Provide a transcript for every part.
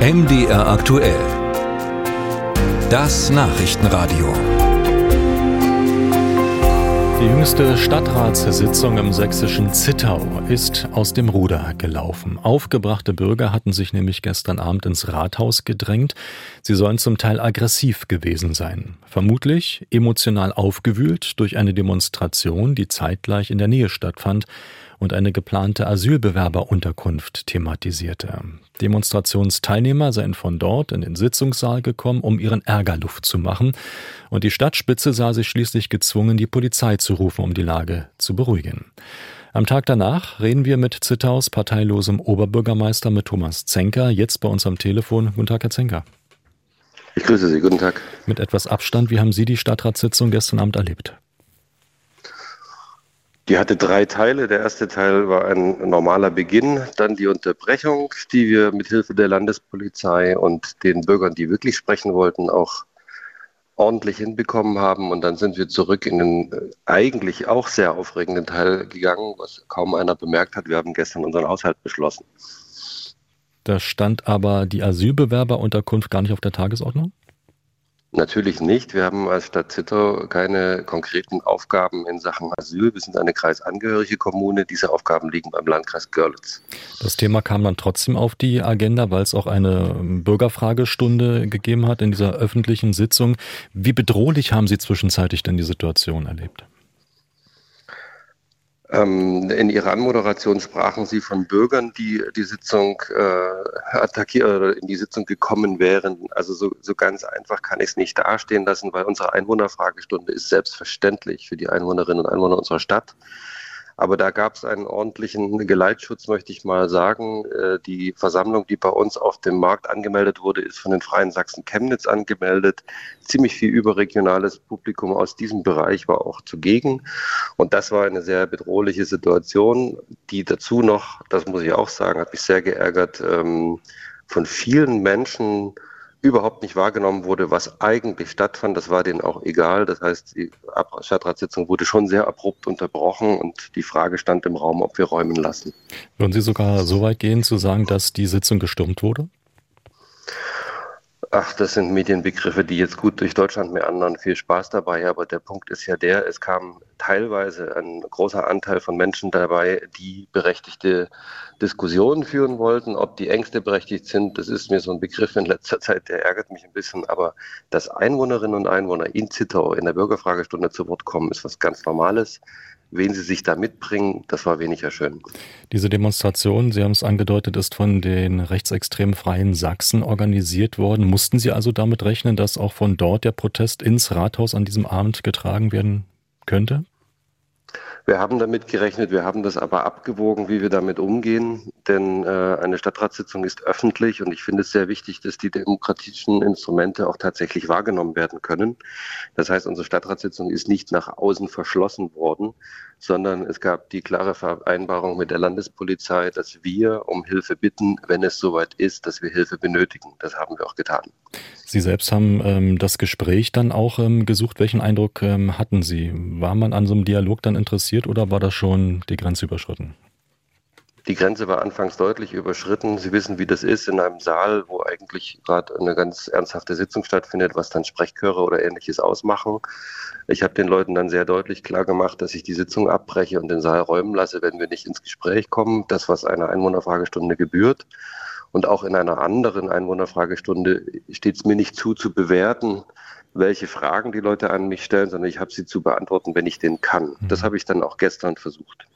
MDR aktuell. Das Nachrichtenradio. Die jüngste Stadtratssitzung im sächsischen Zittau ist aus dem Ruder gelaufen. Aufgebrachte Bürger hatten sich nämlich gestern Abend ins Rathaus gedrängt. Sie sollen zum Teil aggressiv gewesen sein. Vermutlich emotional aufgewühlt durch eine Demonstration, die zeitgleich in der Nähe stattfand und eine geplante Asylbewerberunterkunft thematisierte. Demonstrationsteilnehmer seien von dort in den Sitzungssaal gekommen, um ihren Ärger Luft zu machen, und die Stadtspitze sah sich schließlich gezwungen, die Polizei zu rufen, um die Lage zu beruhigen. Am Tag danach reden wir mit Zittaus parteilosem Oberbürgermeister mit Thomas Zenker, jetzt bei uns am Telefon. Guten Tag, Herr Zenker. Ich grüße Sie, guten Tag. Mit etwas Abstand, wie haben Sie die Stadtratssitzung gestern Abend erlebt? Die hatte drei Teile. Der erste Teil war ein normaler Beginn, dann die Unterbrechung, die wir mit Hilfe der Landespolizei und den Bürgern, die wirklich sprechen wollten, auch ordentlich hinbekommen haben. Und dann sind wir zurück in den äh, eigentlich auch sehr aufregenden Teil gegangen, was kaum einer bemerkt hat. Wir haben gestern unseren Haushalt beschlossen. Da stand aber die Asylbewerberunterkunft gar nicht auf der Tagesordnung? Natürlich nicht. Wir haben als Stadt Zittau keine konkreten Aufgaben in Sachen Asyl. Wir sind eine kreisangehörige Kommune. Diese Aufgaben liegen beim Landkreis Görlitz. Das Thema kam dann trotzdem auf die Agenda, weil es auch eine Bürgerfragestunde gegeben hat in dieser öffentlichen Sitzung. Wie bedrohlich haben Sie zwischenzeitlich denn die Situation erlebt? Ähm, in Ihrer Anmoderation sprachen Sie von Bürgern, die die Sitzung äh, attackiert oder in die Sitzung gekommen wären. Also so, so ganz einfach kann ich es nicht dastehen lassen, weil unsere Einwohnerfragestunde ist selbstverständlich für die Einwohnerinnen und Einwohner unserer Stadt. Aber da gab es einen ordentlichen Geleitschutz, möchte ich mal sagen. Äh, die Versammlung, die bei uns auf dem Markt angemeldet wurde, ist von den Freien Sachsen Chemnitz angemeldet. Ziemlich viel überregionales Publikum aus diesem Bereich war auch zugegen. Und das war eine sehr bedrohliche Situation, die dazu noch, das muss ich auch sagen, hat mich sehr geärgert, ähm, von vielen Menschen überhaupt nicht wahrgenommen wurde, was eigentlich stattfand. Das war denen auch egal. Das heißt, die Stadtratssitzung wurde schon sehr abrupt unterbrochen und die Frage stand im Raum, ob wir räumen lassen. Würden Sie sogar so weit gehen zu sagen, dass die Sitzung gestürmt wurde? Ach, das sind Medienbegriffe, die jetzt gut durch Deutschland meandern. Viel Spaß dabei. Aber der Punkt ist ja der, es kam teilweise ein großer Anteil von Menschen dabei, die berechtigte Diskussionen führen wollten. Ob die Ängste berechtigt sind, das ist mir so ein Begriff in letzter Zeit, der ärgert mich ein bisschen. Aber dass Einwohnerinnen und Einwohner in Zittau in der Bürgerfragestunde zu Wort kommen, ist was ganz Normales wen sie sich da mitbringen, das war weniger schön. Diese Demonstration, Sie haben es angedeutet, ist von den rechtsextremen Freien Sachsen organisiert worden. Mussten Sie also damit rechnen, dass auch von dort der Protest ins Rathaus an diesem Abend getragen werden könnte? Wir haben damit gerechnet, wir haben das aber abgewogen, wie wir damit umgehen, denn äh, eine Stadtratssitzung ist öffentlich und ich finde es sehr wichtig, dass die demokratischen Instrumente auch tatsächlich wahrgenommen werden können. Das heißt, unsere Stadtratssitzung ist nicht nach außen verschlossen worden, sondern es gab die klare Vereinbarung mit der Landespolizei, dass wir um Hilfe bitten, wenn es soweit ist, dass wir Hilfe benötigen. Das haben wir auch getan. Sie selbst haben ähm, das Gespräch dann auch ähm, gesucht. Welchen Eindruck ähm, hatten Sie? War man an so einem Dialog dann interessiert oder war das schon die Grenze überschritten? Die Grenze war anfangs deutlich überschritten. Sie wissen, wie das ist in einem Saal, wo eigentlich gerade eine ganz ernsthafte Sitzung stattfindet, was dann Sprechchöre oder ähnliches ausmachen. Ich habe den Leuten dann sehr deutlich klar gemacht, dass ich die Sitzung abbreche und den Saal räumen lasse, wenn wir nicht ins Gespräch kommen. Das, was einer Einwohnerfragestunde gebührt. Und auch in einer anderen Einwohnerfragestunde steht es mir nicht zu, zu bewerten, welche Fragen die Leute an mich stellen, sondern ich habe sie zu beantworten, wenn ich den kann. Mhm. Das habe ich dann auch gestern versucht.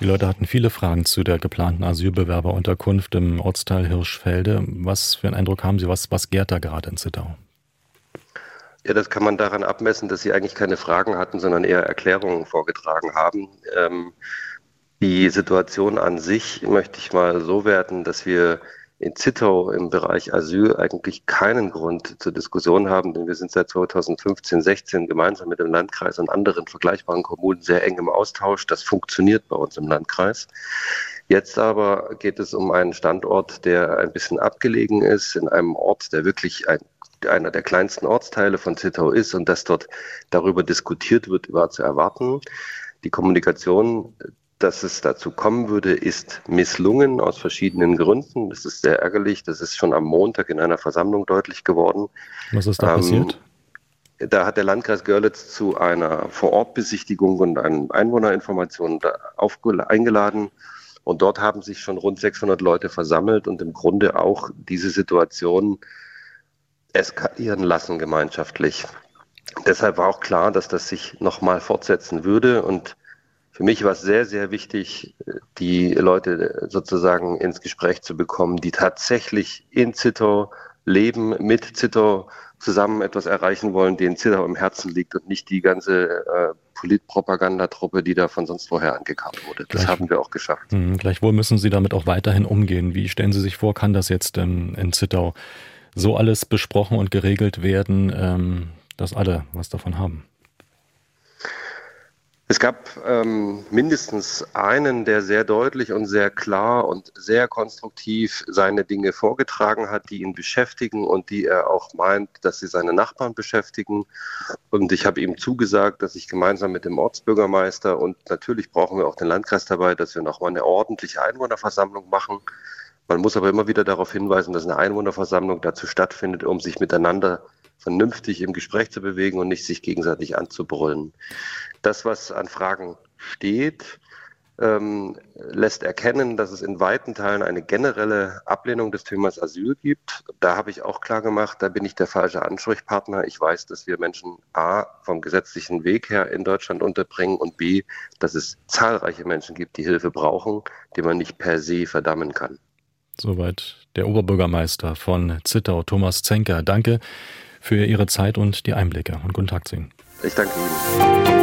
Die Leute hatten viele Fragen zu der geplanten Asylbewerberunterkunft im Ortsteil Hirschfelde. Was für einen Eindruck haben Sie? Was, was gärt da gerade in Zittau? Ja, das kann man daran abmessen, dass Sie eigentlich keine Fragen hatten, sondern eher Erklärungen vorgetragen haben. Ähm, die Situation an sich möchte ich mal so werten, dass wir in Zittau im Bereich Asyl eigentlich keinen Grund zur Diskussion haben, denn wir sind seit 2015, 16 gemeinsam mit dem Landkreis und anderen vergleichbaren Kommunen sehr eng im Austausch. Das funktioniert bei uns im Landkreis. Jetzt aber geht es um einen Standort, der ein bisschen abgelegen ist, in einem Ort, der wirklich ein, einer der kleinsten Ortsteile von Zittau ist und dass dort darüber diskutiert wird, war zu erwarten. Die Kommunikation dass es dazu kommen würde, ist misslungen aus verschiedenen Gründen. Das ist sehr ärgerlich. Das ist schon am Montag in einer Versammlung deutlich geworden. Was ist da ähm, passiert? Da hat der Landkreis Görlitz zu einer Vorortbesichtigung und einer Einwohnerinformation eingeladen. Und dort haben sich schon rund 600 Leute versammelt und im Grunde auch diese Situation eskalieren lassen gemeinschaftlich. Deshalb war auch klar, dass das sich nochmal fortsetzen würde. Und für mich war es sehr, sehr wichtig, die Leute sozusagen ins Gespräch zu bekommen, die tatsächlich in Zittau leben, mit Zittau zusammen etwas erreichen wollen, denen Zittau im Herzen liegt und nicht die ganze äh, Politpropagandatruppe, die da von sonst woher angekarrt wurde. Das Gleich, haben wir auch geschafft. Mh, gleichwohl müssen Sie damit auch weiterhin umgehen. Wie stellen Sie sich vor, kann das jetzt ähm, in Zittau so alles besprochen und geregelt werden, ähm, dass alle was davon haben? Es gab ähm, mindestens einen, der sehr deutlich und sehr klar und sehr konstruktiv seine Dinge vorgetragen hat, die ihn beschäftigen und die er auch meint, dass sie seine Nachbarn beschäftigen. Und ich habe ihm zugesagt, dass ich gemeinsam mit dem Ortsbürgermeister und natürlich brauchen wir auch den Landkreis dabei, dass wir nochmal eine ordentliche Einwohnerversammlung machen. Man muss aber immer wieder darauf hinweisen, dass eine Einwohnerversammlung dazu stattfindet, um sich miteinander vernünftig im Gespräch zu bewegen und nicht sich gegenseitig anzubrüllen. Das, was an Fragen steht, ähm, lässt erkennen, dass es in weiten Teilen eine generelle Ablehnung des Themas Asyl gibt. Da habe ich auch klar gemacht, da bin ich der falsche Ansprechpartner. Ich weiß, dass wir Menschen A vom gesetzlichen Weg her in Deutschland unterbringen und B, dass es zahlreiche Menschen gibt, die Hilfe brauchen, die man nicht per se verdammen kann. Soweit der Oberbürgermeister von Zittau, Thomas Zenker. Danke für Ihre Zeit und die Einblicke und guten Tag zu Ihnen. Ich danke Ihnen.